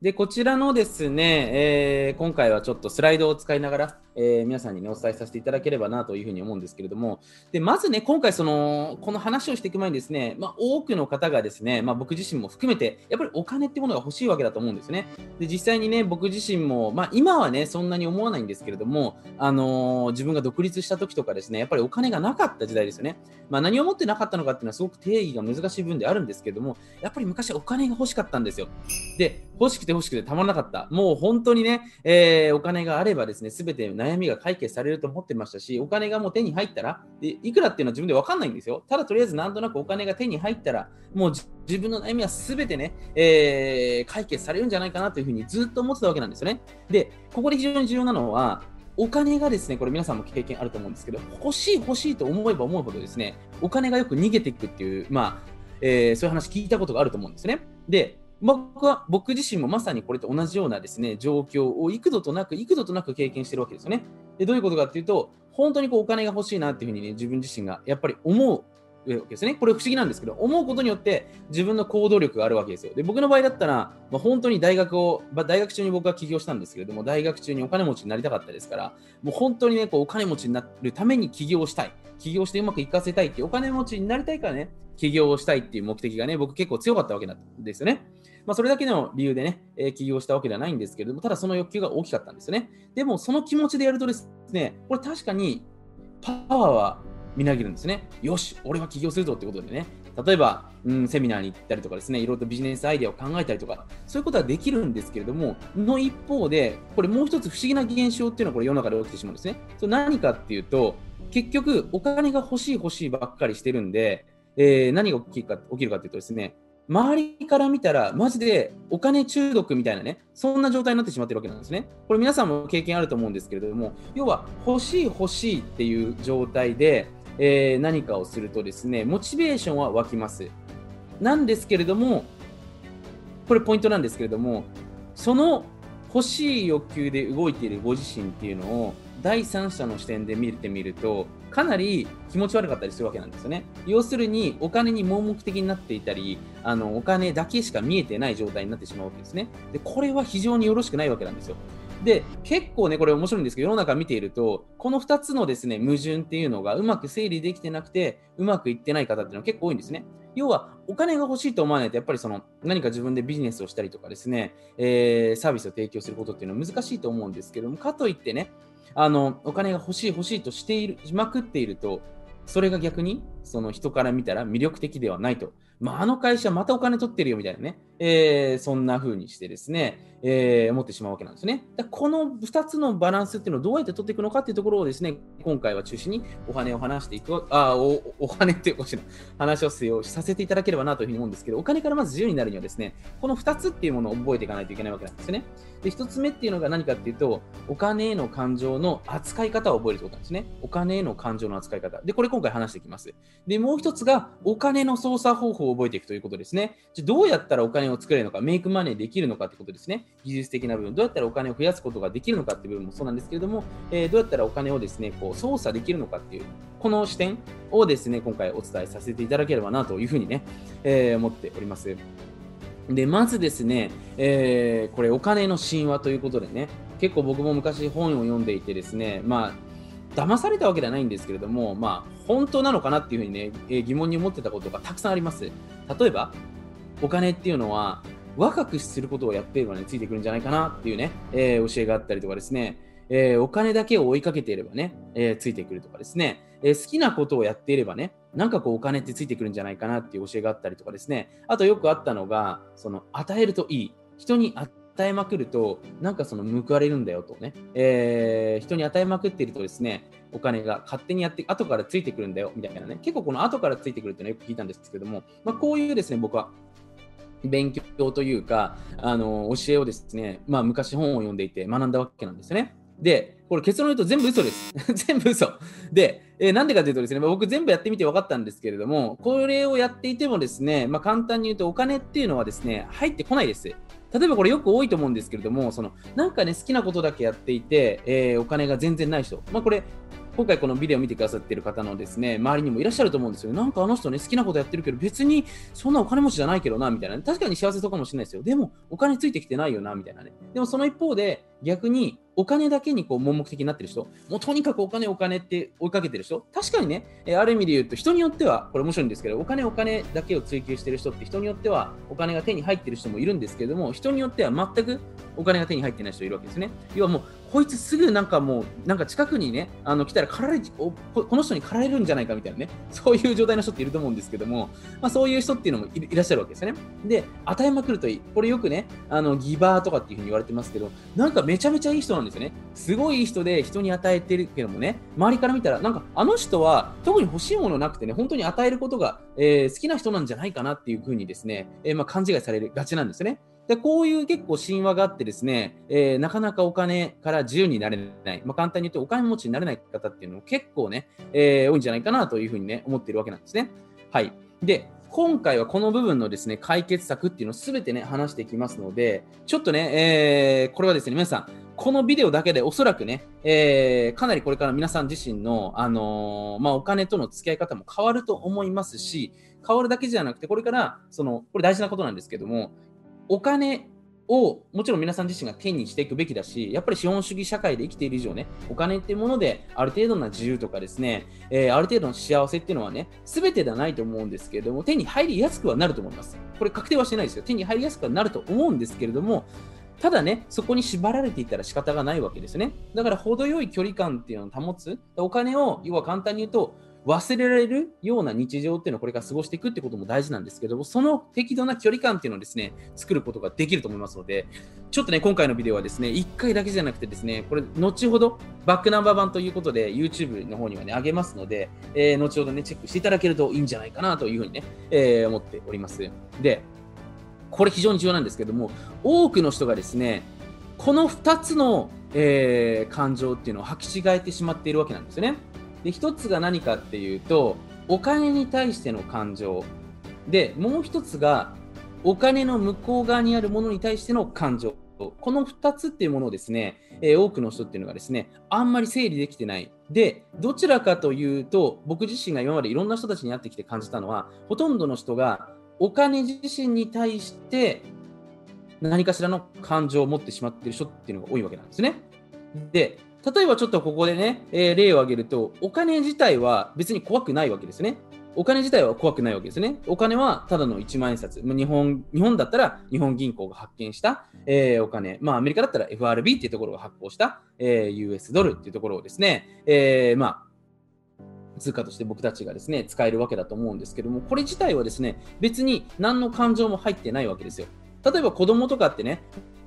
で、こちらのですね、えー、今回はちょっとスライドを使いながら、えー、皆さんに、ね、お伝えさせていただければなというふうに思うんですけれども、でまずね、今回その、この話をしていく前にですね、まあ、多くの方がですね、まあ、僕自身も含めて、やっぱりお金ってものが欲しいわけだと思うんですね。で実際にね、僕自身も、まあ、今はね、そんなに思わないんですけれども、あのー、自分が独立した時とかですね、やっぱりお金がなかった時代ですよね。まあ、何を持ってなかったのかっていうのはすごく定義が難しい部分であるんですけれども、やっぱり昔はお金が欲しかったんですよ。で、欲しくて欲しくてたまらなかった。もう本当にね、えー、お金があればですね、すべて悩みが解決されると思ってましたし、お金がもう手に入ったら、でいくらっていうのは自分で分かんないんですよ。ただとりあえずなんとなくお金が手に入ったら、もう自分の悩みはすべてね、えー、解決されるんじゃないかなというふうにずっと思ってたわけなんですよね。で、ここで非常に重要なのは、お金がですね、これ皆さんも経験あると思うんですけど、欲しい欲しいと思えば思うほどですね、お金がよく逃げていくっていう、まあ、えー、そういう話聞いたことがあると思うんですね。で、僕は僕自身もまさにこれと同じようなですね状況を幾度となく幾度となく経験してるわけですよね。でどういうことかっていうと本当にこうお金が欲しいなっていうふうにね自分自身がやっぱり思うわけですね。これ不思議なんですけど、思うことによって自分の行動力があるわけですよ。で、僕の場合だったら、まあ、本当に大学を、まあ、大学中に僕は起業したんですけれども、大学中にお金持ちになりたかったですから、もう本当にね、こうお金持ちになるために起業したい。起業してうまくいかせたいっていう、お金持ちになりたいからね、起業をしたいっていう目的がね、僕結構強かったわけなんですよね。まあ、それだけの理由でね、えー、起業したわけではないんですけれども、ただその欲求が大きかったんですよね。でも、その気持ちでやるとですね、これ確かにパワーはみなぎるんですね。よし、俺は起業するぞってことでね、例えば、うん、セミナーに行ったりとかですね、いろいろとビジネスアイデアを考えたりとか、そういうことはできるんですけれども、の一方で、これもう一つ不思議な現象っていうのはこれ世の中で起きてしまうんですね。それ何かっていうと、結局、お金が欲しい欲しいばっかりしてるんで、えー、何が起きるか起きるかっていうとですね、周りから見たら、マジでお金中毒みたいなね、そんな状態になってしまってるわけなんですね。これ皆さんも経験あると思うんですけれども、要は欲しい欲しいっていう状態で、えー、何かをするとですね、モチベーションは湧きます。なんですけれども、これポイントなんですけれども、その欲しい欲求で動いているご自身っていうのを第三者の視点で見てみると、かなり気持ち悪かったりするわけなんですよね。要するに、お金に盲目的になっていたり、あのお金だけしか見えてない状態になってしまうわけですね。で、これは非常によろしくないわけなんですよ。で、結構ね、これ面白いんですけど、世の中見ていると、この2つのですね、矛盾っていうのがうまく整理できてなくて、うまくいってない方っていうのは結構多いんですね。要は、お金が欲しいと思わないと、やっぱりその何か自分でビジネスをしたりとかですね、えー、サービスを提供することっていうのは難しいと思うんですけども、かといってね、あのお金が欲しい欲しいとしているしまくっていると、それが逆にその人から見たら魅力的ではないと。まあ、あの会社またお金取ってるよみたいなね、えー、そんな風にしてですね、えー、思ってしまうわけなんですね。だこの2つのバランスっていうのをどうやって取っていくのかっていうところをですね、今回は中心にお金を話していく、あおお金っておかしい話をさせていただければなというふうに思うんですけど、お金からまず自由になるにはですね、この2つっていうものを覚えていかないといけないわけなんですね。で、1つ目っていうのが何かっていうと、お金への感情の扱い方を覚えるということなんですね。お金への感情の扱い方。で、これ今回話していきます。で、もう1つがお金の操作方法を覚えていくということですね。じゃどうやったらお金を作れるのか、メイクマネーできるのかってことですね。技術的な部分、どうやったらお金を増やすことができるのかっていう部分もそうなんですけれども、えー、どうやったらお金をですね、こう操作できるのかっていう、この視点をですね、今回お伝えさせていただければなというふうにね、えー、思っております。で、まずですね、えー、これお金の神話ということでね、結構僕も昔本を読んでいてですね、まあ、騙されたわけではないんですけれども、まあ、本当なのかなっていうふうにね、え疑問に思ってたことがたくさんあります。例えば、お金っていうのは、若くすることをやっていればね、ついてくるんじゃないかなっていうね、えー、教えがあったりとかですね、えー、お金だけを追いかけていればね、えー、ついてくるとかですね、え好きなことをやっていればね、なんかこうお金ってついてくるんじゃないかなっていう教えがあったりとかですね、あとよくあったのが、その与えるといい。人に与えまくると、なんかその報われるんだよとね、え人に与えまくっているとですね、お金が勝手にやって、後からついてくるんだよみたいなね、結構この後からついてくるっていうのはよく聞いたんですけども、まあ、こういうですね、僕は勉強というか、あの教えをですね、まあ、昔本を読んでいて学んだわけなんですよね。で、これ結論言うと全部嘘です。全部嘘。で、えー、なんでかというとですね、僕全部やってみて分かったんですけれども、これをやっていてもですね、まあ、簡単に言うとお金っていうのはですね、入ってこないです。例えばこれよく多いと思うんですけれども、そのなんかね、好きなことだけやっていて、えー、お金が全然ない人。まあ、これ、今回このビデオを見てくださっている方のですね、周りにもいらっしゃると思うんですよ。なんかあの人ね、好きなことやってるけど、別にそんなお金持ちじゃないけどな、みたいな、確かに幸せそうかもしれないですよ。でも、お金ついてきてないよな、みたいなね。でもその一方で、逆にお金だけにこう盲目的になってる人、もうとにかくお金お金って追いかけてる人、確かにね、えある意味で言うと人によっては、これ面白いんですけど、お金お金だけを追求してる人って人によってはお金が手に入ってる人もいるんですけれども、人によっては全くお金が手に入ってない人いるわけですね。要はもう、こいつすぐなんかもう、なんか近くにね、あの来たらかられこの人に駆られるんじゃないかみたいなね、そういう状態の人っていると思うんですけども、まあ、そういう人っていうのもいらっしゃるわけですね。で、与えまくるといい。これよくね、あのギバーとかっていうふうに言われてますけど、なんかめちゃめちゃいい人なんですよね。すごいいい人で人に与えてるけどもね、周りから見たら、なんかあの人は特に欲しいものなくてね、本当に与えることが、えー、好きな人なんじゃないかなっていうふうにですね、えー、まあ、勘違いされるがちなんですよね。でこういう結構神話があってですね、えー、なかなかお金から自由になれない、まあ、簡単に言うとお金持ちになれない方っていうのも結構ね、えー、多いんじゃないかなというふうにね、思ってるわけなんですね。はい。で、今回はこの部分のですね、解決策っていうのをすべてね、話していきますので、ちょっとね、えー、これはですね、皆さん、このビデオだけでおそらくね、えー、かなりこれから皆さん自身の、あのー、まあ、お金との付き合い方も変わると思いますし、変わるだけじゃなくて、これから、その、これ大事なことなんですけども、お金をもちろん皆さん自身が手にしていくべきだし、やっぱり資本主義社会で生きている以上ね、お金っていうものである程度な自由とかですね、えー、ある程度の幸せっていうのはね、すべてではないと思うんですけれども、手に入りやすくはなると思います。これ確定はしてないですよ。手に入りやすくはなると思うんですけれども、ただね、そこに縛られていたら仕方がないわけですね。だから程よい距離感っていうのを保つ。お金を、要は簡単に言うと、忘れられるような日常っていうのをこれから過ごしていくってことも大事なんですけどその適度な距離感っていうのをですね作ることができると思いますのでちょっとね今回のビデオはですね1回だけじゃなくてですねこれ後ほどバックナンバー版ということで YouTube の方にはね上げますので、えー、後ほどねチェックしていただけるといいんじゃないかなというふうにね、えー、思っておりますでこれ非常に重要なんですけども多くの人がですねこの2つの、えー、感情っていうのを履き違えてしまっているわけなんですよね。で1つが何かっていうとお金に対しての感情。でもう1つがお金の向こう側にあるものに対しての感情。この2つっていうものをですね、えー、多くの人っていうのがですねあんまり整理できてない。でどちらかというと僕自身が今までいろんな人たちに会ってきて感じたのはほとんどの人がお金自身に対して何かしらの感情を持ってしまっている人っていうのが多いわけなんですね。で例えばちょっとここでね、えー、例を挙げると、お金自体は別に怖くないわけですね。お金自体は怖くないわけですね。お金はただの1万円札。日本日本だったら日本銀行が発見した、えー、お金。まあアメリカだったら FRB っていうところが発行した、えー、US ドルっていうところをですね、えー、まあ通貨として僕たちがですね、使えるわけだと思うんですけども、これ自体はですね、別に何の感情も入ってないわけですよ。例えば子供とかってね、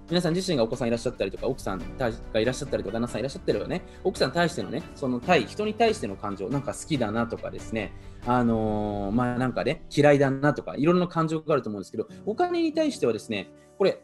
皆さん自身がお子さんいらっしゃったりとか、奥さんがいらっしゃったりとか、旦那さんいらっしゃったりとかね、奥さんに対してのね、その対、人に対しての感情、なんか好きだなとかですね、あのー、まあなんかね、嫌いだなとか、いろんな感情があると思うんですけど、お金に対してはですね、これ、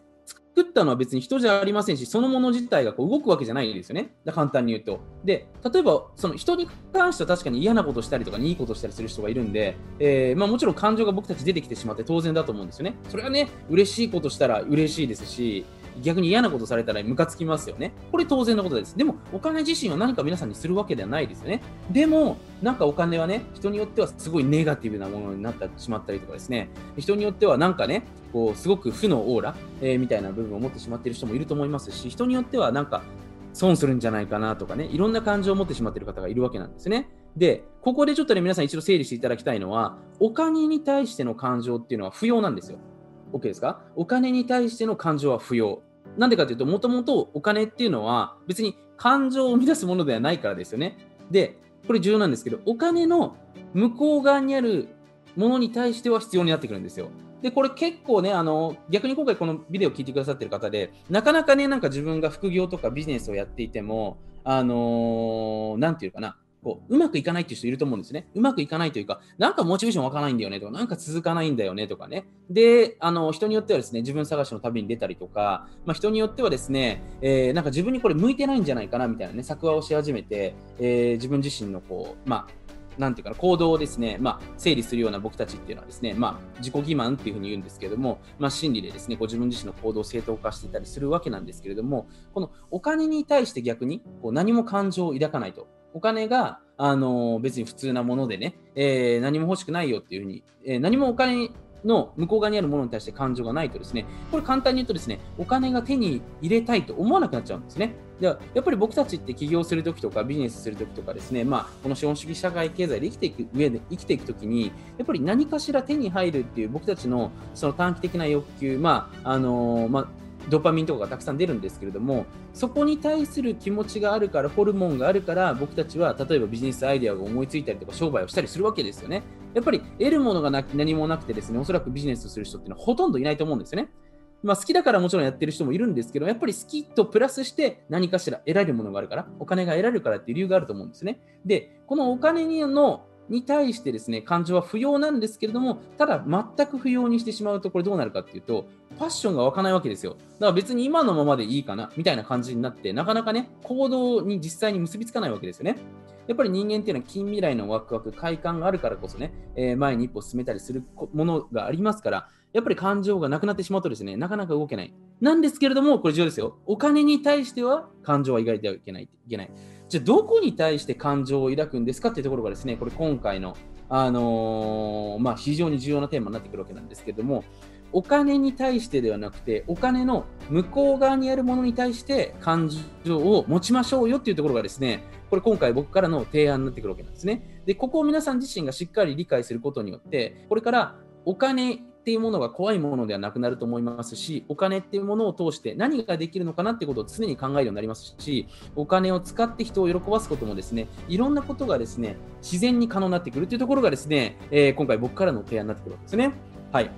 作ったのは別に人じゃありませんし、そのもの自体がこう動くわけじゃないですよね。だ簡単に言うと。で、例えば、その人に関しては確かに嫌なことしたりとか、いいことしたりする人がいるんで、えー、まあ、もちろん感情が僕たち出てきてしまって当然だと思うんですよね。それはね、嬉しいことしたら嬉しいですし、逆に嫌なことされたらムカつきますよね。これ当然のことです。でも、お金自身は何か皆さんにするわけではないですよね。でも、なんかお金はね、人によってはすごいネガティブなものになってしまったりとかですね、人によってはなんかね、こう、すごく負のオーラ、えー、みたいな部分を持ってしまっている人もいると思いますし、人によってはなんか、損するんじゃないかなとかね、いろんな感情を持ってしまっている方がいるわけなんですね。で、ここでちょっとね、皆さん一度整理していただきたいのは、お金に対しての感情っていうのは不要なんですよ。OK ですか？お金に対しての感情は不要。なんでかというと、もともとお金っていうのは別に感情を生み出すものではないからですよね。で、これ重要なんですけど、お金の向こう側にあるものに対しては必要になってくるんですよ。で、これ結構ね、あの、逆に今回このビデオを聞いてくださってる方で、なかなかね、なんか自分が副業とかビジネスをやっていても、あのー、なんていうかな、こううまくいかないっていう人いると思うんですね。うまくいかないというか、なんかモチベーション湧かないんだよねとか、なんか続かないんだよねとかね。で、あの人によってはですね、自分探しの旅に出たりとか、まあ、人によってはですね、えー、なんか自分にこれ向いてないんじゃないかなみたいなね、作話をし始めて、えー、自分自身のこう、まあ、なんていうかな、行動をですね、まあ、整理するような僕たちっていうのはですね、まあ、自己欺瞞っていうふうに言うんですけれども、まあ、心理でですね、ご自分自身の行動を正当化していたりするわけなんですけれども、このお金に対して逆にこう何も感情を抱かないと。お金があの別に普通なものでね、えー、何も欲しくないよっていうふうに、えー、何もお金の向こう側にあるものに対して感情がないとですね、これ簡単に言うとですね、お金が手に入れたいと思わなくなっちゃうんですね。ではやっぱり僕たちって起業するときとかビジネスするときとかですね、まあ、この資本主義社会経済で生きていく上で生きていくときに、やっぱり何かしら手に入るっていう僕たちのその短期的な欲求、まああの、まあドパミンとかがたくさん出るんですけれども、そこに対する気持ちがあるから、ホルモンがあるから、僕たちは例えばビジネスアイデアを思いついたりとか、商売をしたりするわけですよね。やっぱり得るものがな何もなくてですね、おそらくビジネスをする人っていうのはほとんどいないと思うんですよね。まあ、好きだからもちろんやってる人もいるんですけど、やっぱり好きとプラスして何かしら得られるものがあるから、お金が得られるからっていう理由があると思うんですね。で、このお金のに対してですね、感情は不要なんですけれども、ただ全く不要にしてしまうと、これどうなるかっていうと、パッションが湧かないわけですよ。だから別に今のままでいいかな、みたいな感じになって、なかなかね、行動に実際に結びつかないわけですよね。やっぱり人間っていうのは近未来のワクワク、快感があるからこそね、えー、前に一歩進めたりするものがありますから、やっぱり感情がなくなってしまうとですね、なかなか動けない。なんですけれども、これ重要ですよ。お金に対しては感情は描いてはいけない。いけないじゃあ、どこに対して感情を抱くんですかっていうところがですね、これ今回の、あのー、まあ、非常に重要なテーマになってくるわけなんですけども、お金に対してではなくて、お金の向こう側にあるものに対して感情を持ちましょうよっていうところがですね、これ今回僕からの提案になってくるわけなんですね。で、ここを皆さん自身がしっかり理解することによって、これからお金っていうものが怖いものではなくなると思いますし、お金っていうものを通して何ができるのかなってことを常に考えるようになりますし、お金を使って人を喜ばすこともですね、いろんなことがですね、自然に可能になってくるというところがですね、えー、今回僕からの提案になってくるわけですね。はい。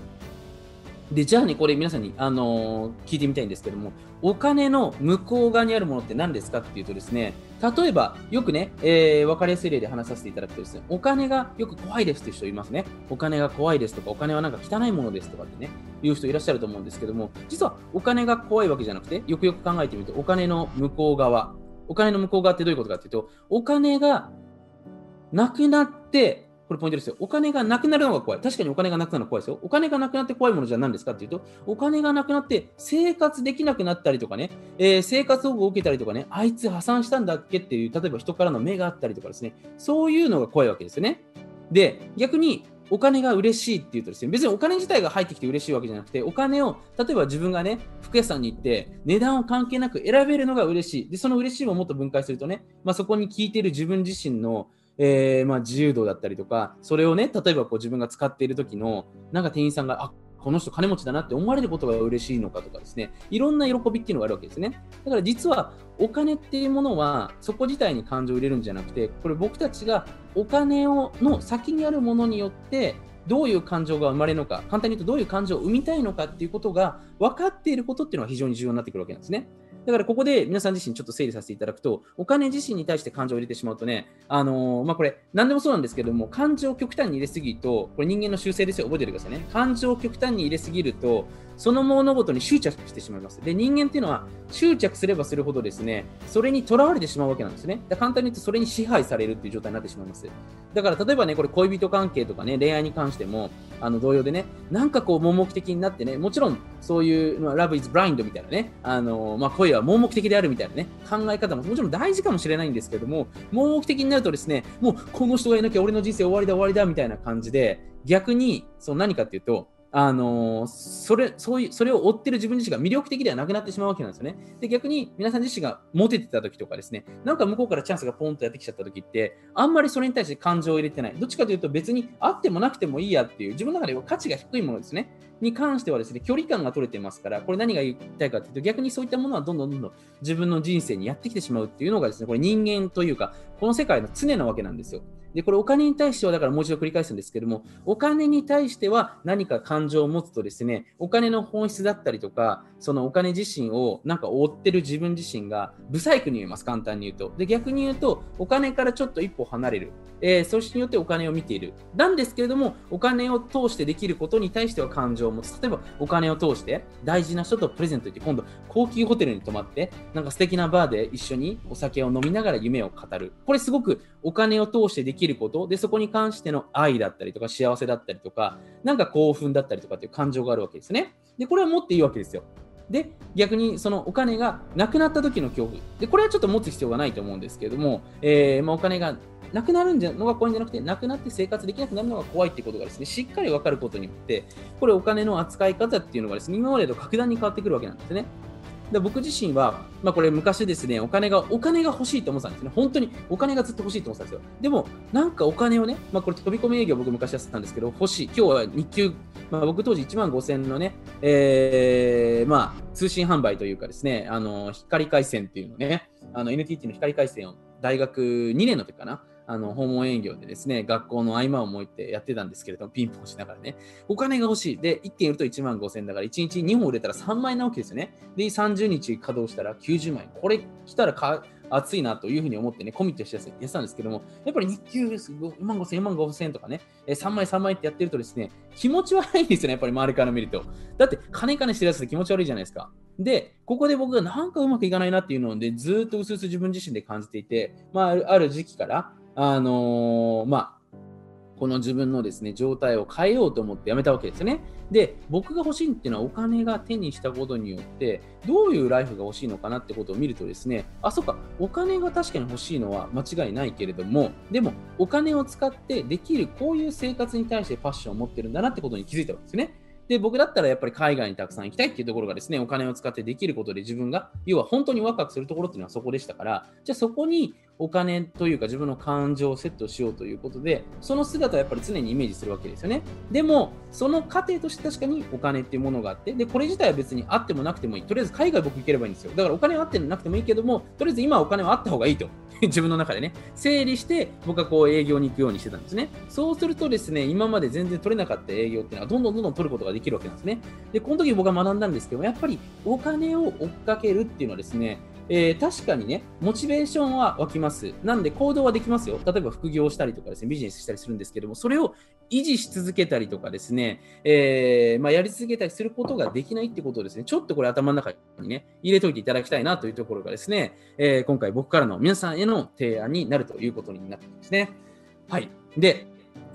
で、じゃあね、これ皆さんに、あのー、聞いてみたいんですけども、お金の向こう側にあるものって何ですかっていうとですね、例えば、よくね、えー、分かりやすい例で話させていただくとですね、お金がよく怖いですっていう人いますね。お金が怖いですとか、お金はなんか汚いものですとかってね、いう人いらっしゃると思うんですけども、実はお金が怖いわけじゃなくて、よくよく考えてみると、お金の向こう側、お金の向こう側ってどういうことかっていうと、お金がなくなって、これポイントですよ。お金がなくなるのが怖い。確かにお金がなくなるのが怖いですよ。お金がなくなって怖いものじゃ何ですかっていうと、お金がなくなって生活できなくなったりとかね、えー、生活保護を受けたりとかね、あいつ破産したんだっけっていう、例えば人からの目があったりとかですね、そういうのが怖いわけですよね。で、逆にお金が嬉しいっていうとですね、別にお金自体が入ってきて嬉しいわけじゃなくて、お金を、例えば自分がね、服屋さんに行って、値段を関係なく選べるのが嬉しい。で、その嬉しいをもっと分解するとね、まあ、そこに聞いている自分自身のえー、まあ、自由度だったりとか、それをね、例えばこう自分が使っている時の、なんか店員さんが、あこの人金持ちだなって思われることが嬉しいのかとかですね、いろんな喜びっていうのがあるわけですね。だから実はお金っていうものはそこ自体に感情を入れるんじゃなくて、これ僕たちがお金をの先にあるものによってどういう感情が生まれるのか、簡単に言うとどういう感情を生みたいのかっていうことが分かっていることっていうのは非常に重要になってくるわけなんですね。だからここで皆さん自身ちょっと整理させていただくと、お金自身に対して感情を入れてしまうとね、あのー、まあ、これ、何でもそうなんですけども、感情を極端に入れすぎると、これ人間の習性ですよ、覚えておいてくださいね。感情を極端に入れすぎると、その物事に執着してしまいます。で、人間っていうのは執着すればするほどですね、それにとらわれてしまうわけなんですね。簡単に言うとそれに支配されるっていう状態になってしまいます。だから例えばね、これ恋人関係とかね、恋愛に関しても、あの同様でね、なんかこう盲目的になってね、もちろんそういう、まあ、Love is blind みたいなね、あのまあ、恋は盲目的であるみたいなね、考え方ももちろん大事かもしれないんですけども、盲目的になるとですね、もうこの人がいなきゃ俺の人生終わりだ終わりだみたいな感じで、逆にその何かっていうと、あのそれそういうそれを追ってる自分自身が魅力的ではなくなってしまうわけなんですよね。で逆に皆さん自身がモテてた時とかですね、なんか向こうからチャンスがポンとやってきちゃった時って、あんまりそれに対して感情を入れてない。どっちかというと別にあってもなくてもいいやっていう、自分の中では価値が低いものですね。に関してはですね、距離感が取れてますから、これ何が言いたいかというと、逆にそういったものはどんどんどんどん自分の人生にやってきてしまうっていうのがですね、これ人間というか、この世界の常なわけなんですよ。で、これお金に対しては、だからもう一度繰り返すんですけれども、お金に対しては何か感情を持つとですね、お金の本質だったりとか、そのお金自身をなんか追ってる自分自身が、不細工に言えます、簡単に言うと。で、逆に言うと、お金からちょっと一歩離れる。えー、そしてによってお金を見ている。なんですけれども、お金を通してできることに対しては感情を持つ。例えば、お金を通して大事な人とプレゼント行って、今度、高級ホテルに泊まって、なんか素敵なバーで一緒にお酒を飲みながら夢を語る。これすごくお金を通してでききること、で、そこに関しての愛だったりとか、幸せだったりとか、なんか興奮だったりとかっていう感情があるわけですね。で、これは持っていいわけですよ。で、逆にそのお金がなくなった時の恐怖。で、これはちょっと持つ必要がないと思うんですけれども、えー、まあ、お金がなくなるんじゃのが怖いんじゃなくて、なくなって生活できなくなるのが怖いっていうことがですね、しっかり分かることによって、これお金の扱い方っていうのがですね、今までと格段に変わってくるわけなんですね。で僕自身は、まあ、これ昔ですね、お金が、お金が欲しいと思ってたんですね。本当にお金がずっと欲しいと思ってたんですよ。でも、なんかお金をね、まあ、これ飛び込み営業僕昔やってたんですけど、欲しい。今日は日給、まあ、僕当時1万5000のね、えー、まあ、通信販売というかですね、あの、光回線っていうのね、あの、NTT の光回線を大学2年の時かな、あの訪問営業でですね、学校の合間を設いてやってたんですけれども、ピンポンしながらね、お金が欲しい。で、1件売ると1万5000円だから、1日2本売れたら3万円なわけですよね。で、30日稼働したら90万円。これ来たらか熱いなというふうに思ってね、コミットしてやってたんですけども、やっぱり日給5万5000、4万5000とかね、3万、3万円ってやってるとですね、気持ち悪いんですよね、やっぱり周りから見ると。だって、金金してるやつって気持ち悪いじゃないですか。で、ここで僕がなんかうまくいかないなっていうので、ずっとうすうす自分自身で感じていて、まあ、ある時期から、あのー、まあ、この自分のですね、状態を変えようと思ってやめたわけですね。で、僕が欲しいっていうのはお金が手にしたことによって、どういうライフが欲しいのかなってことを見るとですね、あ、そっか、お金が確かに欲しいのは間違いないけれども、でも、お金を使ってできるこういう生活に対してパッションを持ってるんだなってことに気づいたわけですね。で、僕だったらやっぱり海外にたくさん行きたいっていうところがですね、お金を使ってできることで自分が、要は本当にワクワクするところっていうのはそこでしたから、じゃあそこにお金というか自分の感情をセットしようということで、その姿はやっぱり常にイメージするわけですよね。でも、その過程として確かにお金っていうものがあって、で、これ自体は別にあってもなくてもいい。とりあえず海外僕行ければいいんですよ。だからお金はあってなくてもいいけども、とりあえず今お金はあった方がいいと。自分の中でね、整理して僕はこう営業に行くようにしてたんですね。そうするとですね、今まで全然取れなかった営業っていうのはどんどんどんどん取ることができるわけなんですね。で、この時僕は学んだんですけどやっぱりお金を追っかけるっていうのはですね、えー、確かにね、モチベーションは湧きます。なんで行動はできますよ。例えば副業したりとかですね、ビジネスしたりするんですけども、それを維持し続けたりとかですね、えー、まあ、やり続けたりすることができないってことをですね、ちょっとこれ頭の中にね、入れといていただきたいなというところがですね、えー、今回僕からの皆さんへの提案になるということになってますね。はい。で、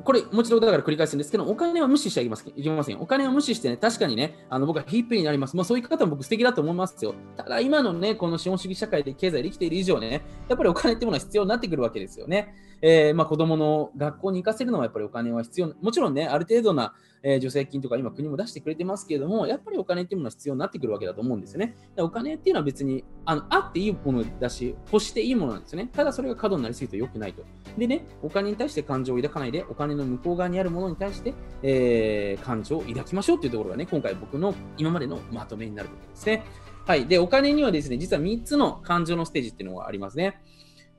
これ、もちろんだから繰り返すんですけど、お金は無視しちゃいけません。お金を無視してね、確かにね、あの僕はヒップになります。まあ、そういう方も僕素敵だと思いますよ。ただ、今のね、この資本主義社会で経済で生きている以上ね、やっぱりお金っていうものは必要になってくるわけですよね。えー、まあ、子供の学校に行かせるのはやっぱりお金は必要。もちろんね、ある程度な、えー、助成金とか今国も出してくれてますけれども、やっぱりお金っていうものは必要になってくるわけだと思うんですよね。お金っていうのは別にあのあっていいものだし、欲していいものなんですよね。ただそれが過度になりすぎると良くないと。でね、お金に対して感情を抱かないで、お金の向こう側にあるものに対して、えー、感情を抱きましょうっていうところがね、今回僕の今までのまとめになるところですね。はい。で、お金にはですね、実は3つの感情のステージっていうのがありますね。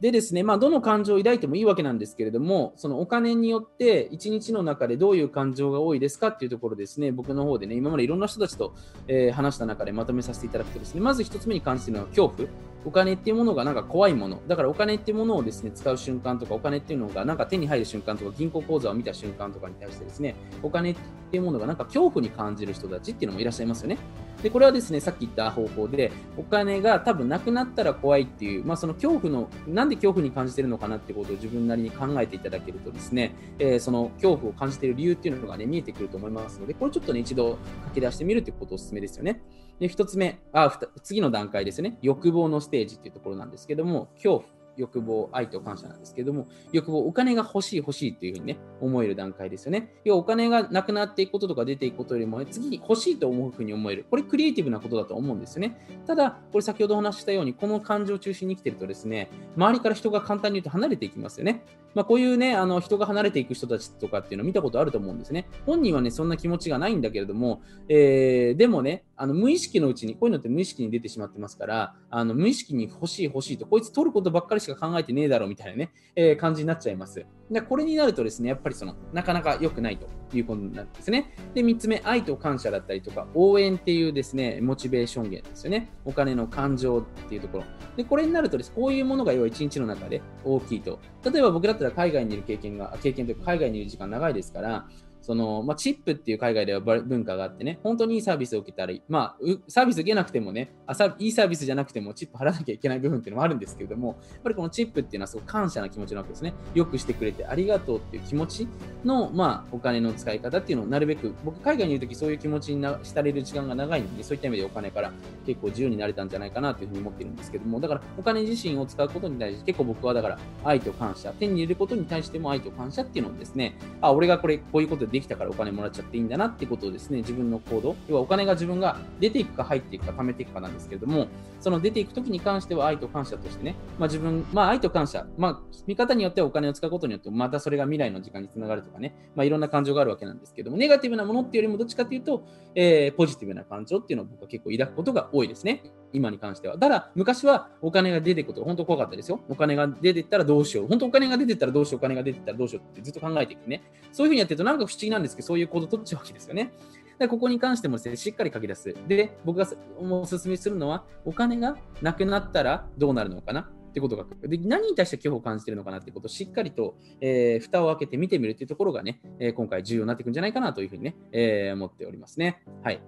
でですね、まあ、どの感情を抱いてもいいわけなんですけれども、そのお金によって1日の中でどういう感情が多いですかっていうところですね、僕の方でね、今までいろんな人たちと、えー、話した中でまとめさせていただくとですね、まず1つ目に関するのは恐怖。お金っていうものがなんか怖いもの。だからお金っていうものをですね、使う瞬間とか、お金っていうのがなんか手に入る瞬間とか、銀行口座を見た瞬間とかに対してですね、お金っていうものがなんか恐怖に感じる人たちっていうのもいらっしゃいますよね。で、これはですね、さっき言った方法で、お金が多分なくなったら怖いっていう、まあその恐怖の、なんで恐怖に感じてるのかなってことを自分なりに考えていただけるとですね、えー、その恐怖を感じている理由っていうのがね、見えてくると思いますので、これちょっとね、一度書き出してみるということをお勧めですよね。で、一つ目、あ、次の段階ですね。欲望のステージっていうところなんですけども、恐怖。欲望、愛と感謝なんですけども、欲望、お金が欲しい欲しいっていうふうにね、思える段階ですよね。要はお金がなくなっていくこととか出ていくことよりも、次に欲しいと思うふうに思える。これクリエイティブなことだと思うんですよね。ただ、これ先ほどお話ししたように、この感情を中心に生きてるとですね、周りから人が簡単に言うと離れていきますよね。まあ、こういうね、あの人が離れていく人たちとかっていうのを見たことあると思うんですね。本人はね、そんな気持ちがないんだけれども、えー、でもね、あの無意識のうちに、こういうのって無意識に出てしまってますから、あの無意識に欲しい欲しいと、こいつ取ることばっかりしか考えてねえだろうみたいなね、えー、感じになっちゃいます。でこれになるとですね、やっぱりその、なかなか良くないということなんですね。で、3つ目、愛と感謝だったりとか、応援っていうですね、モチベーション源ですよね。お金の感情っていうところ。で、これになるとです、こういうものが要は1日の中で大きいと。例えば僕だったら海外にいる経験が、経験というか海外にいる時間長いですから、その、まあ、チップっていう海外では文化があってね、本当にいいサービスを受けたり、まあ、サービス受けなくてもねあさ、いいサービスじゃなくてもチップ払わなきゃいけない部分っていうのもあるんですけれども、やっぱりこのチップっていうのはすごく感謝な気持ちなわけですね。よくしてくれてありがとうっていう気持ちの、まあ、お金の使い方っていうのをなるべく、僕、海外にいるときそういう気持ちにな浸れる時間が長いので、そういった意味でお金から結構自由になれたんじゃないかなというふうに思ってるんですけども、だからお金自身を使うことに対して結構僕はだから愛と感謝、手に入れることに対しても愛と感謝っていうのをですね、あ、俺がこれ、こういうことでできたからお金もらっちゃっていいんだなってことをですね、自分の行動、要はお金が自分が出ていくか入っていくか貯めていくかなんですけれども、その出ていくときに関しては愛と感謝としてね、まあ自分、まあ愛と感謝、まあ見方によってはお金を使うことによってまたそれが未来の時間につながるとかね、まあいろんな感情があるわけなんですけども、ネガティブなものっていうよりもどっちかというと、えー、ポジティブな感情っていうのを僕は結構抱くことが多いですね。今に関しては。ただ、昔はお金が出てくことが本当怖かったですよ。お金が出てったらどうしよう。本当お金が出てったらどうしよう。お金が出てったらどうしようってずっと考えていくね。そういうふうにやってるとなんか不思議なんですけど、そういう行動を取っちゃうわけですよね。でここに関してもですね、しっかり書き出す。で、僕がお勧めするのは、お金がなくなったらどうなるのかなってことがで何に対して恐怖を感じてるのかなってことをしっかりと、えー、蓋を開けて見てみるっていうところがね、え、今回重要になっていくんじゃないかなというふうにね、えー、思っておりますね。はい。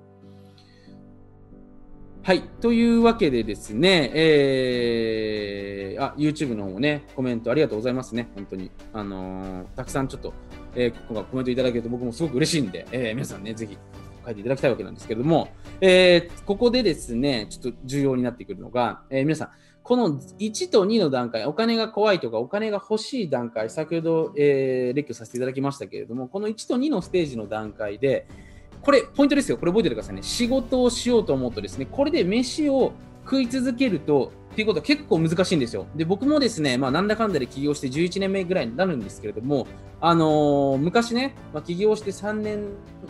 はい。というわけでですね、えー、あ、YouTube の方もね、コメントありがとうございますね。本当に。あのー、たくさんちょっと、えー、今回コメントいただけると僕もすごく嬉しいんで、えー、皆さんね、ぜひ書いていただきたいわけなんですけれども、えー、ここでですね、ちょっと重要になってくるのが、えー、皆さん、この1と2の段階、お金が怖いとか、お金が欲しい段階、先ほど、えー、列挙させていただきましたけれども、この1と2のステージの段階で、これ、ポイントですよ。これ覚えててくださいね。仕事をしようと思うとですね、これで飯を食い続けると、っていうことは結構難しいんですよ。で、僕もですね、まあ、なんだかんだで起業して11年目ぐらいになるんですけれども、あのー、昔ね、まあ、起業して3年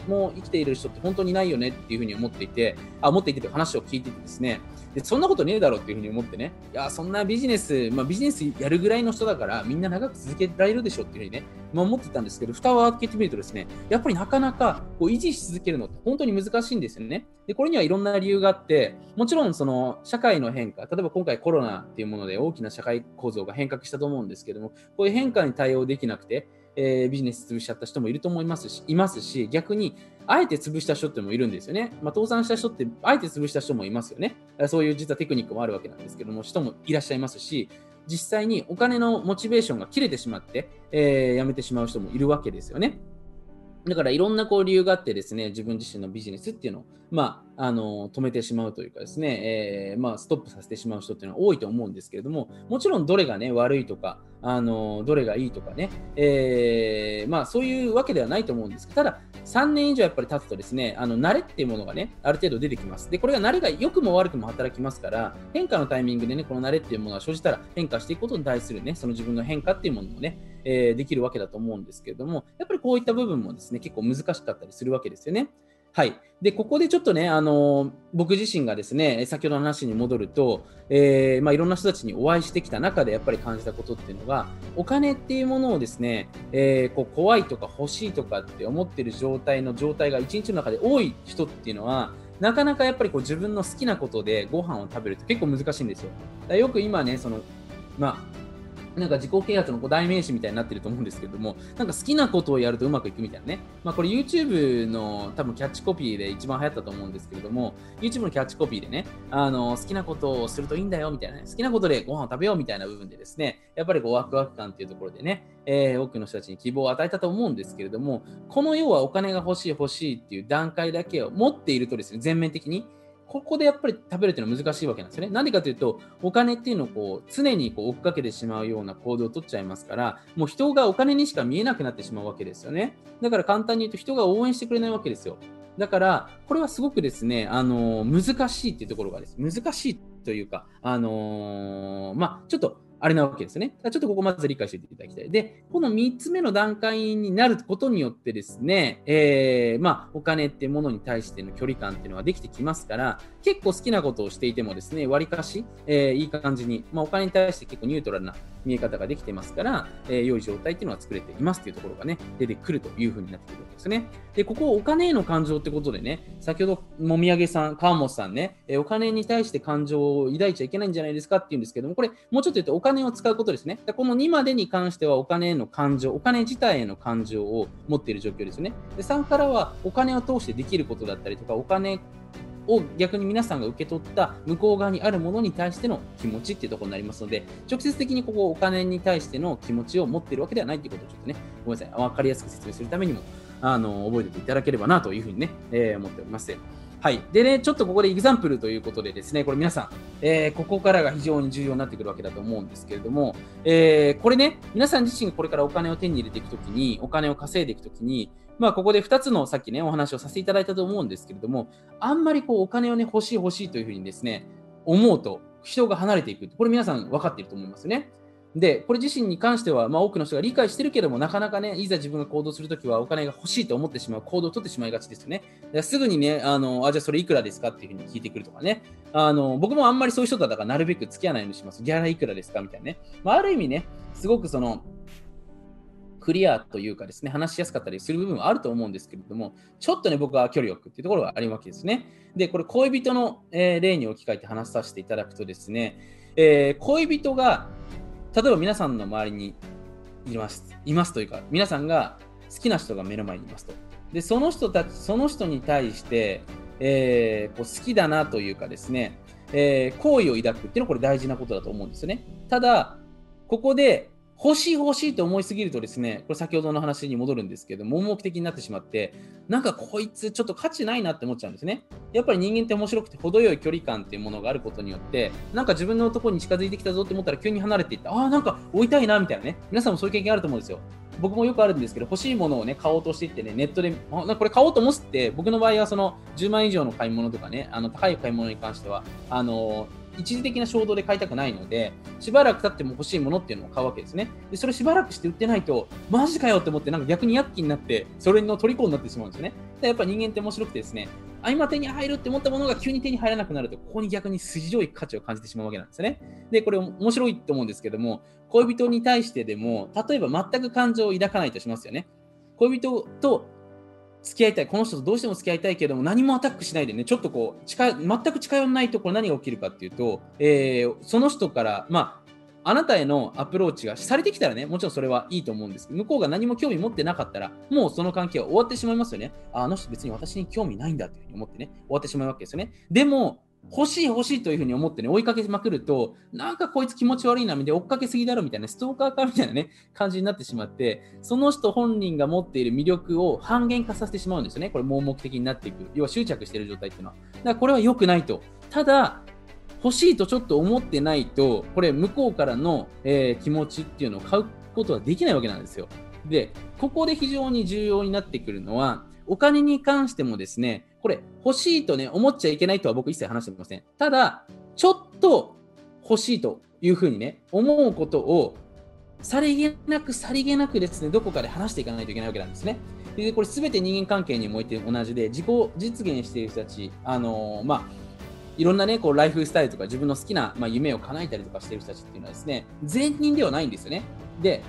も生きている人って本当にないよねっていうふうに思っていて、あ、思っていてと話を聞いててですね、でそんなことねえだろうっていうふうに思ってね、いや、そんなビジネス、まあ、ビジネスやるぐらいの人だから、みんな長く続けられるでしょっていうふうにね、まあ、思ってたんですけど、蓋を開けてみるとですね、やっぱりなかなかこう維持し続けるのって本当に難しいんですよね。で、これにはいろんな理由があって、もちろんその社会の変化、例えば今回コロナっていうもので大きな社会構造が変革したと思うんですけども、こういう変化に対応できなくて、えー、ビジネス潰しちゃった人もいると思いますし、いますし、逆に、あえて潰した人ってもいるんですよね。まあ、倒産した人って、あえて潰した人もいますよね。そういう実はテクニックもあるわけなんですけども、人もいらっしゃいますし、実際にお金のモチベーションが切れてしまって、えー、辞めてしまう人もいるわけですよね。だからいろんなこう理由があってですね、自分自身のビジネスっていうのを、まあ、あの止めてしまうというかですね、えー、まあ、ストップさせてしまう人っていうのは多いと思うんですけれども、もちろんどれがね、悪いとか、あのどれがいいとかね、えー、まあ、そういうわけではないと思うんですけど、ただ、3年以上やっぱり経つとですね、あの慣れっていうものがね、ある程度出てきます。で、これが慣れが良くも悪くも働きますから、変化のタイミングでね、この慣れっていうものが生じたら変化していくことに対するね、その自分の変化っていうものもね、え、できるわけだと思うんですけれども、やっぱりこういった部分もですね、結構難しかったりするわけですよね。はい。で、ここでちょっとね、あの僕自身がですね、先ほどの話に戻ると、えー、まあ、いろんな人たちにお会いしてきた中でやっぱり感じたことっていうのが、お金っていうものをですね、えー、こう怖いとか欲しいとかって思ってる状態の状態が一日の中で多い人っていうのは、なかなかやっぱりこう自分の好きなことでご飯を食べると結構難しいんですよ。だよく今ね、その、まあ、なんか自己啓発の代名詞みたいになってると思うんですけども、なんか好きなことをやるとうまくいくみたいなね。まあこれ YouTube の多分キャッチコピーで一番流行ったと思うんですけれども、YouTube のキャッチコピーでね、あの、好きなことをするといいんだよみたいなね、好きなことでご飯を食べようみたいな部分でですね、やっぱりこうワクワク感っていうところでね、えー、多くの人たちに希望を与えたと思うんですけれども、この要はお金が欲しい欲しいっていう段階だけを持っているとですね、全面的にここでやっぱり食べるっていうのは難しいわけなんですよね。なんでかというと、お金っていうのをこう常にこう追っかけてしまうような行動をとっちゃいますから、もう人がお金にしか見えなくなってしまうわけですよね。だから簡単に言うと人が応援してくれないわけですよ。だから、これはすごくですね、あの難しいっていうところがです。難しいというか、あのー、まあ、ちょっとあれなわけですね。ちょっとここまず理解していただきたい。で、この3つ目の段階になることによってですね、えー、まあ、お金っていうものに対しての距離感っていうのはできてきますから、結構好きなことをしていてもですね、わりかし、えー、いい感じに、まあ、お金に対して結構ニュートラルな見え方ができてますから、えー、良い状態っていうのは作れていますっていうところがね、出てくるというふうになってくるわけですね。で、ここお金への感情ってことでね、先ほどもみあげさん、川本さんね、えお金に対して感情を抱いちゃいけないんじゃないですかっていうんですけども、これ、もうちょっと言うと、お金を使うことですね。この2までに関してはお金への感情、お金自体への感情を持っている状況ですよね。で3からはお金を通してできることだったりとか、お金を逆に皆さんが受け取った向こう側にあるものに対しての気持ちっていうところになりますので、直接的にここお金に対しての気持ちを持っているわけではないということをちょっとね、ごめんなさい、分かりやすく説明するためにも、あの覚えておいていただければなというふうにね、えー、思っております。はい。でね、ちょっとここでエグザンプルということでですね、これ皆さん、えー、ここからが非常に重要になってくるわけだと思うんですけれども、えー、これね、皆さん自身がこれからお金を手に入れていくときに、お金を稼いでいくときに、まあ、ここで2つのさっきね、お話をさせていただいたと思うんですけれども、あんまりこうお金をね、欲しい欲しいというふうにですね、思うと人が離れていく。これ皆さん分かっていると思いますね。で、これ自身に関しては、まあ、多くの人が理解してるけども、なかなかね、いざ自分が行動するときはお金が欲しいと思ってしまう行動を取ってしまいがちですよね。すぐにね、あのあじゃあそれいくらですかっていうふうに聞いてくるとかね。あの僕もあんまりそういう人だからなるべく付き合わないようにします。ギャラいくらですかみたいなね。まあ、ある意味ね、すごくその、クリアというかですね、話しやすかったりする部分はあると思うんですけれども、ちょっとね、僕は距離を置くっていうところがあるわけですね。で、これ、恋人の、えー、例に置き換えて話させていただくとですね、えー、恋人が例えば皆さんの周りにいますいますというか、皆さんが好きな人が目の前にいますと。で、その人たち、その人に対して、えー、こう好きだなというかですね、えー、好意を抱くっていうのはこれ大事なことだと思うんですよね。ただ、ここで欲しい欲しいと思いすぎるとですね、これ先ほどの話に戻るんですけど、盲目的になってしまって、なんかこいつちょっと価値ないなって思っちゃうんですね。やっぱり人間って面白くて程よい距離感っていうものがあることによって、なんか自分のところに近づいてきたぞって思ったら急に離れていって、ああ、なんか追いたいなみたいなね。皆さんもそういう経験あると思うんですよ。僕もよくあるんですけど、欲しいものをね、買おうとしていってね、ネットで、あこれ買おうと思って、僕の場合はその10万以上の買い物とかね、あの高い買い物に関しては、あの一時的な衝動で買いたくないので、しばらく経っても欲しいものっていうのを買うわけですね。で、それしばらくして売ってないと、マジかよって思って、なんか逆に躍起になって、それの虜になってしまうんですよね。でやっぱ人間って面白くてですね、今手に入るって思ったものが急に手に入らなくなると、ここに逆に筋白い価値を感じてしまうわけなんですね。で、これ面白いと思うんですけども、恋人に対してでも、例えば全く感情を抱かないとしますよね。恋人と付き合いたい、この人とどうしても付き合いたいけども、何もアタックしないでね、ちょっとこう、近全く近寄らないと、これ何が起きるかっていうと、えー、その人から、まあ、あなたへのアプローチがされてきたらね、もちろんそれはいいと思うんですけど、向こうが何も興味持ってなかったら、もうその関係は終わってしまいますよね。あの人別に私に興味ないんだというふうに思ってね、終わってしまうわけですよね。でも、欲しい欲しいというふうに思ってね、追いかけまくると、なんかこいつ気持ち悪いなみたいな、追っかけすぎだろみたいな、ストーカーかみたいなね、感じになってしまって、その人本人が持っている魅力を半減化させてしまうんですよね。これ盲目的になっていく。要は執着している状態っていうのは。だからこれは良くないと。ただ、欲しいとちょっと思ってないと、これ向こうからの、えー、気持ちっていうのを買うことはできないわけなんですよ。で、ここで非常に重要になってくるのは、お金に関してもですね、これ欲しいとね、思っちゃいけないとは僕一切話してません。ただ、ちょっと欲しいというふうにね、思うことをさりげなくさりげなくですね、どこかで話していかないといけないわけなんですね。で、これ全て人間関係において同じで、自己実現している人たち、あのー、まあ、いろんなね、こう、ライフスタイルとか自分の好きな、まあ、夢を叶えたりとかしている人たちっていうのはですね、善人ではないんですよね。で、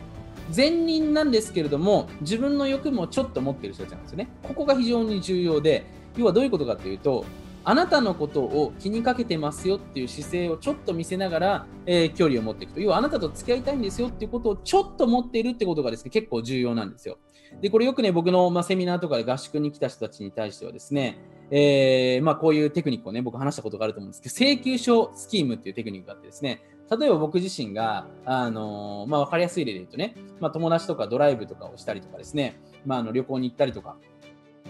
善人なんですけれども、自分の欲もちょっと持っている人たちなんですよね。ここが非常に重要で、要はどういうことかというと、あなたのことを気にかけてますよっていう姿勢をちょっと見せながら、えー、距離を持っていくと。要はあなたと付き合いたいんですよっていうことをちょっと持っているってことがですね、結構重要なんですよ。で、これよくね、僕の、まあ、セミナーとかで合宿に来た人たちに対してはですね、えー、まあ、こういうテクニックをね、僕話したことがあると思うんですけど、請求書スキームっていうテクニックがあってですね、例えば僕自身が、あのー、まあ、分かりやすい例で言うとね、まあ、友達とかドライブとかをしたりとかですね、まあ、あの旅行に行ったりとか、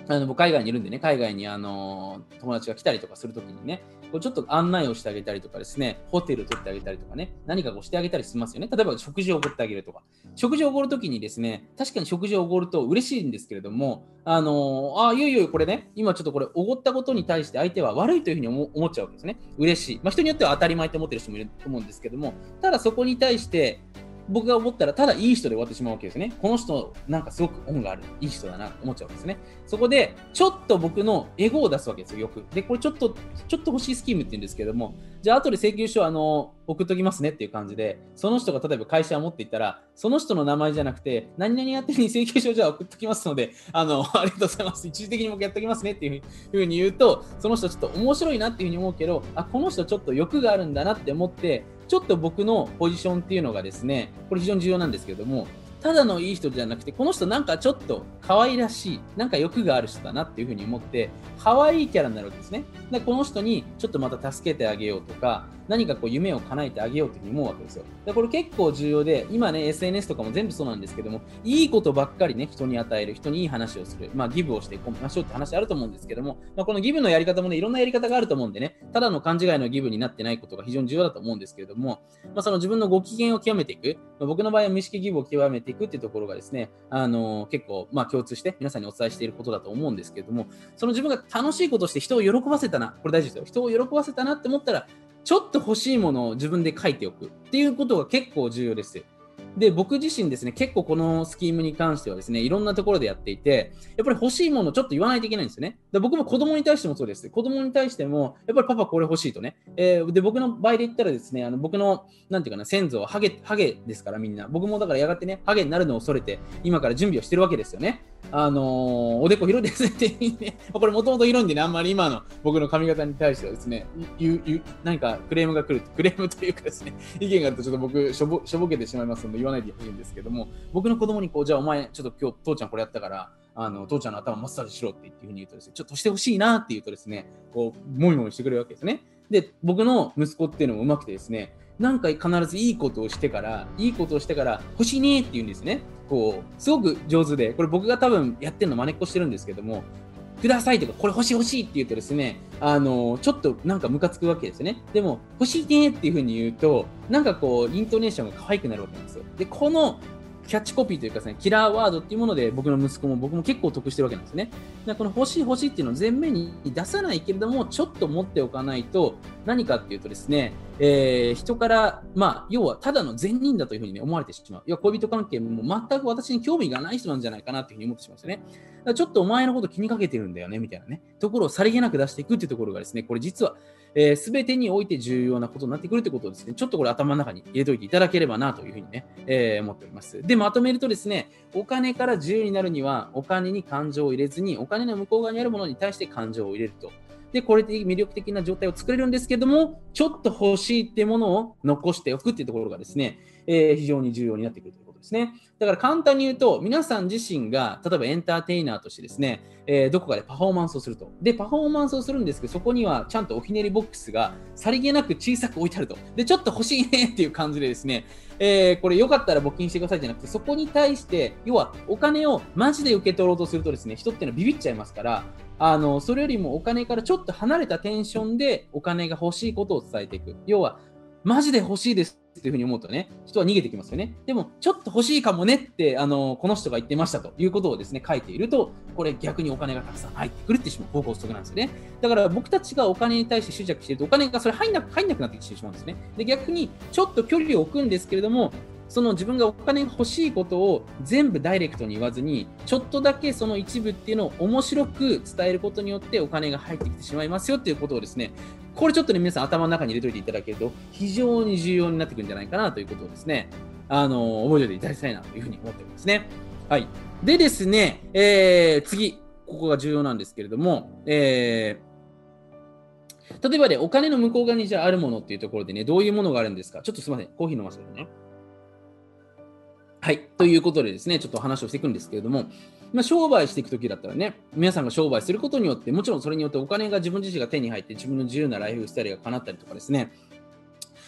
あの僕海外にいるんでね、海外にあの友達が来たりとかするときにね、こうちょっと案内をしてあげたりとかですね、ホテル取ってあげたりとかね、何かこうしてあげたりしますよね。例えば食事をおごってあげるとか。食事をおごるときにですね、確かに食事をおごると嬉しいんですけれども、あのー、あ、いよいよこれね、今ちょっとこれおごったことに対して相手は悪いというふうに思っちゃうわけですね。嬉しい。まあ、人によっては当たり前と思ってる人もいると思うんですけども、ただそこに対して、僕が思ったら、ただいい人で終わってしまうわけですね。この人、なんかすごく恩がある、いい人だなと思っちゃうんですね。そこで、ちょっと僕のエゴを出すわけですよ、よく。で、これちょっと、ちょっと欲しいスキームって言うんですけども、じゃあ後で請求書、あの、送っときますねっていう感じで、その人が例えば会社を持っていったら、その人の名前じゃなくて、何々やってに請求書じゃあ送っときますので、あの、ありがとうございます。一時的に僕やっときますねっていうふうに言うと、その人ちょっと面白いなっていうふうに思うけど、あ、この人ちょっと欲があるんだなって思って、ちょっと僕のポジションっていうのがですね、これ非常に重要なんですけれども、ただのいい人じゃなくて、この人なんかちょっと可愛らしい、なんか欲がある人だなっていうふうに思って、可愛いキャラになるわけですね。で、この人にちょっとまた助けてあげようとか、何かこう夢を叶えてあげようというふうに思うわけですよ。でこれ結構重要で、今ね、SNS とかも全部そうなんですけども、いいことばっかりね、人に与える、人にいい話をする、まあギブをしていきましょうって話あると思うんですけども、まあ、このギブのやり方もね、いろんなやり方があると思うんでね、ただの勘違いのギブになってないことが非常に重要だと思うんですけれども、まあ、その自分のご機嫌を極めていく、まあ、僕の場合は無意識ギブを極めていくっていうところがですね、あのー、結構、まあ共通して皆さんにお伝えしていることだと思うんですけれども、その自分が楽しいことして人を喜ばせたな、これ大事ですよ。人を喜ばせたなって思ったら、ちょっと欲しいものを自分で書いておくっていうことが結構重要です。で、僕自身ですね、結構このスキームに関してはですね、いろんなところでやっていて、やっぱり欲しいものをちょっと言わないといけないんですよね。で僕も子供に対してもそうです。子供に対しても、やっぱりパパこれ欲しいとね。えー、で、僕の場合で言ったらですね、あの僕の、なんていうかな、先祖はハゲ、ハゲですからみんな。僕もだからやがてね、ハゲになるのを恐れて、今から準備をしてるわけですよね。あのー、おでこ広いですって言って、これもともと広いんでね、あんまり今の僕の髪型に対してはですね、何かクレームが来る、クレームというかですね、意見があるとちょっと僕しょぼ、しょぼけてしまいますので言わないでほしいんですけども、僕の子供にこう、じゃあお前、ちょっと今日父ちゃんこれやったから、あの、父ちゃんの頭マッサージしろって言っていうふうに言うとですね、ちょっとしてほしいなって言うとですね、こう、もみもみしてくれるわけですね。で、僕の息子っていうのもうまくてですね、なんか必ずいいことをしてから、いいことをしてから、欲しいねって言うんですね。こう、すごく上手で、これ僕が多分やってるの真似っこしてるんですけども、くださいとか、これ欲しい欲しいって言うとですね、あの、ちょっとなんかムカつくわけですよね。でも、欲しいねっていうふうに言うと、なんかこう、イントネーションが可愛くなるわけなんですよ。で、このキャッチコピーというかですね、キラーワードっていうもので僕の息子も僕も結構得してるわけなんですね。だこの欲しい欲しいっていうのを前面に出さないけれども、ちょっと持っておかないと、何かっていうとですね、えー、人から、まあ、要はただの善人だというふうに、ね、思われてしまう。要は恋人関係も全く私に興味がない人なんじゃないかなというふうに思ってしまうんですよね。だからちょっとお前のこと気にかけてるんだよね、みたいなね、ところをさりげなく出していくっていうところがですね、これ実はえー、全てにおいて重要なことになってくるということをですね、ちょっとこれ頭の中に入れておいていただければなというふうにね、えー、思っております。で、まとめるとですね、お金から自由になるには、お金に感情を入れずに、お金の向こう側にあるものに対して感情を入れると。で、これで魅力的な状態を作れるんですけども、ちょっと欲しいってものを残しておくっていうところがですね、えー、非常に重要になってくるということですね。だから簡単に言うと、皆さん自身が、例えばエンターテイナーとしてですね、えー、どこかでパフォーマンスをすると。で、パフォーマンスをするんですけど、そこにはちゃんとおひねりボックスがさりげなく小さく置いてあると。で、ちょっと欲しいねっていう感じでですね、えー、これよかったら募金してくださいじゃなくて、そこに対して、要はお金をマジで受け取ろうとするとですね、人っていうのはビビっちゃいますから、あのそれよりもお金からちょっと離れたテンションでお金が欲しいことを伝えていく。要は、マジで欲しいですっていうふうに思うとね、人は逃げてきますよね。でも、ちょっと欲しいかもねって、あのこの人が言ってましたということをですね、書いていると、これ逆にお金がたくさん入ってくるってしまう方向則なんですよね。だから僕たちがお金に対して執着していると、お金がそれ入んな入んなくなってきてしまうんですね。で、逆にちょっと距離を置くんですけれども、その自分がお金が欲しいことを全部ダイレクトに言わずに、ちょっとだけその一部っていうのを面白く伝えることによってお金が入ってきてしまいますよっていうことをですね、これちょっとね、皆さん頭の中に入れといていただけると、非常に重要になってくるんじゃないかなということをですね、あの、覚えておいていただきたいなというふうに思っておりますね。はい。でですね、えー、次、ここが重要なんですけれども、えー、例えばね、お金の向こう側にじゃああるものっていうところでね、どういうものがあるんですか？ちょっとすみません、コーヒー飲ませてね。はい。ということでですね、ちょっと話をしていくんですけれども、まあ、商売していくときだったらね、皆さんが商売することによって、もちろんそれによってお金が自分自身が手に入って、自分の自由なライフスタイルが叶ったりとかですね、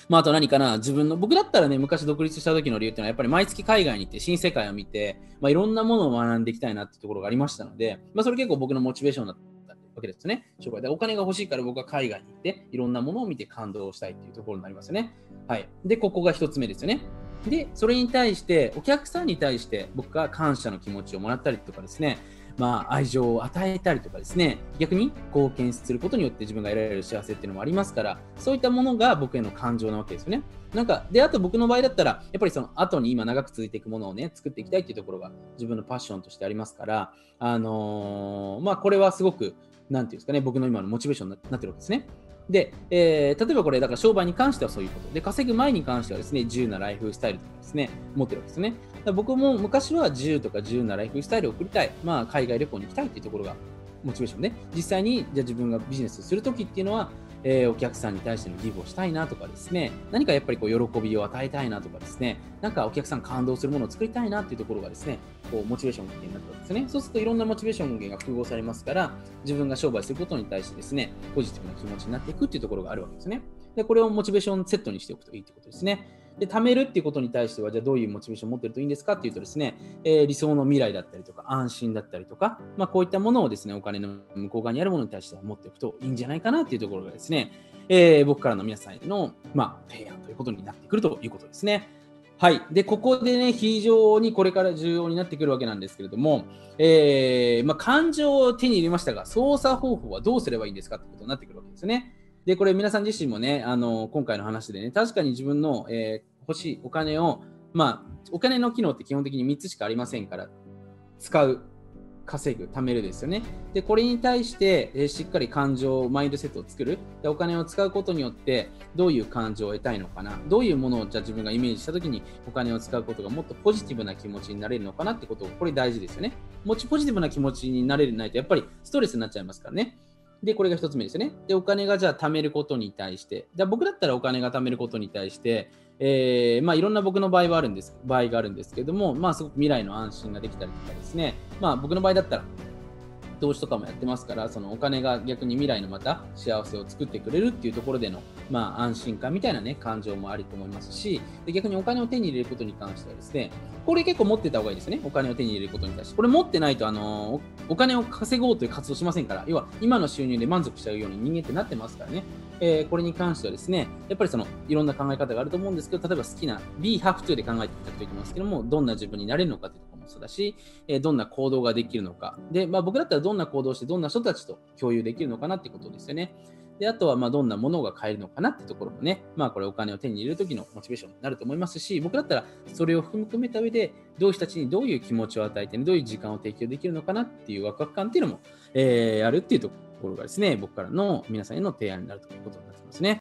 まあ、あと何かな、自分の、僕だったらね、昔独立した時の理由っていうのは、やっぱり毎月海外に行って新世界を見て、まあ、いろんなものを学んでいきたいなっていうところがありましたので、まあ、それ結構僕のモチベーションだったわけですね。商売でお金が欲しいから僕は海外に行って、いろんなものを見て感動したいっていうところになりますよね。はい。で、ここが一つ目ですよね。で、それに対して、お客さんに対して僕が感謝の気持ちをもらったりとかですね、まあ、愛情を与えたりとかですね、逆に貢献することによって自分が得られる幸せっていうのもありますから、そういったものが僕への感情なわけですよね。なんか、で、あと僕の場合だったら、やっぱりその後に今長く続いていくものをね、作っていきたいっていうところが自分のパッションとしてありますから、あのー、まあ、これはすごく、なんていうんですかね、僕の今のモチベーションになってるわけですね。で、えー、例えばこれ、だから商売に関してはそういうこと。で、稼ぐ前に関してはですね、自由なライフスタイルとかですね、持ってるわけですね。僕も昔は自由とか自由なライフスタイルを送りたい。まあ、海外旅行に行きたいっていうところがモチベーションね。実際に、じゃあ自分がビジネスするときっていうのは、えー、お客さんに対してのギブをしたいなとかですね、何かやっぱりこう喜びを与えたいなとかですね、なんかお客さん感動するものを作りたいなっていうところがですね、こうモチベーション源になったんですね。そうするといろんなモチベーション源が複合されますから、自分が商売することに対してですね、ポジティブな気持ちになっていくっていうところがあるわけですね。で、これをモチベーションセットにしておくといいってことですね。で、貯めるっていうことに対しては、じゃあどういうモチベーションを持ってるといいんですか？っていうとですね、えー、理想の未来だったりとか、安心だったりとか、まあ、こういったものをですね、お金の向こう側にあるものに対しては持っておくといいんじゃないかなっていうところがですね、えー、僕からの皆さんへの、まあ、提案ということになってくるということですね。はい。で、ここでね、非常にこれから重要になってくるわけなんですけれども、えー、まあ、感情を手に入れましたが、操作方法はどうすればいいんですかってことになってくるわけですね。で、これ皆さん自身もね、あの、今回の話でね、確かに自分の、えー、欲しいお金を、まあ、お金の機能って基本的に3つしかありませんから、使う、稼ぐ、貯めるですよね。で、これに対して、えー、しっかり感情、マインドセットを作るで。お金を使うことによって、どういう感情を得たいのかな。どういうものをじゃあ自分がイメージしたときに、お金を使うことがもっとポジティブな気持ちになれるのかなってことを、これ大事ですよね。もちポジティブな気持ちになれないと、やっぱりストレスになっちゃいますからね。で、これが1つ目ですね。で、お金がじゃあ貯めることに対して、じゃあ僕だったらお金が貯めることに対して、えー、まあいろんな僕の場合はあるんです、場合があるんですけども、まあすごく未来の安心ができたりとかですね、まあ僕の場合だったら投資とかもやってますから、そのお金が逆に未来のまた幸せを作ってくれるっていうところでの、まあ、安心感みたいなね、感情もありと思いますし、で逆にお金を手に入れることに関してはですね、これ結構持ってた方がいいですね。お金を手に入れることに対して。これ持ってないと、あのお金を稼ごうという活動しませんから、要は今の収入で満足しちゃうように人間ってなってますからね。えー、これに関してはですね、やっぱりそのいろんな考え方があると思うんですけど、例えば好きな be have to で考えていただくといきますけども、どんな自分になれるのかというそうだし、え、どんな行動ができるのか。で、まあ、僕だったらどんな行動をして、どんな人たちと共有できるのかなってことですよね。で、あとは、まどんなものが買えるのかなってところもね、まあ、これお金を手に入れるときのモチベーションになると思いますし、僕だったらそれを含めた上で、どういう人たちにどういう気持ちを与えて、どういう時間を提供できるのかなっていうワクワク感っていうのも、えー、あるっていうところがですね、僕からの皆さんへの提案になるということになってますね。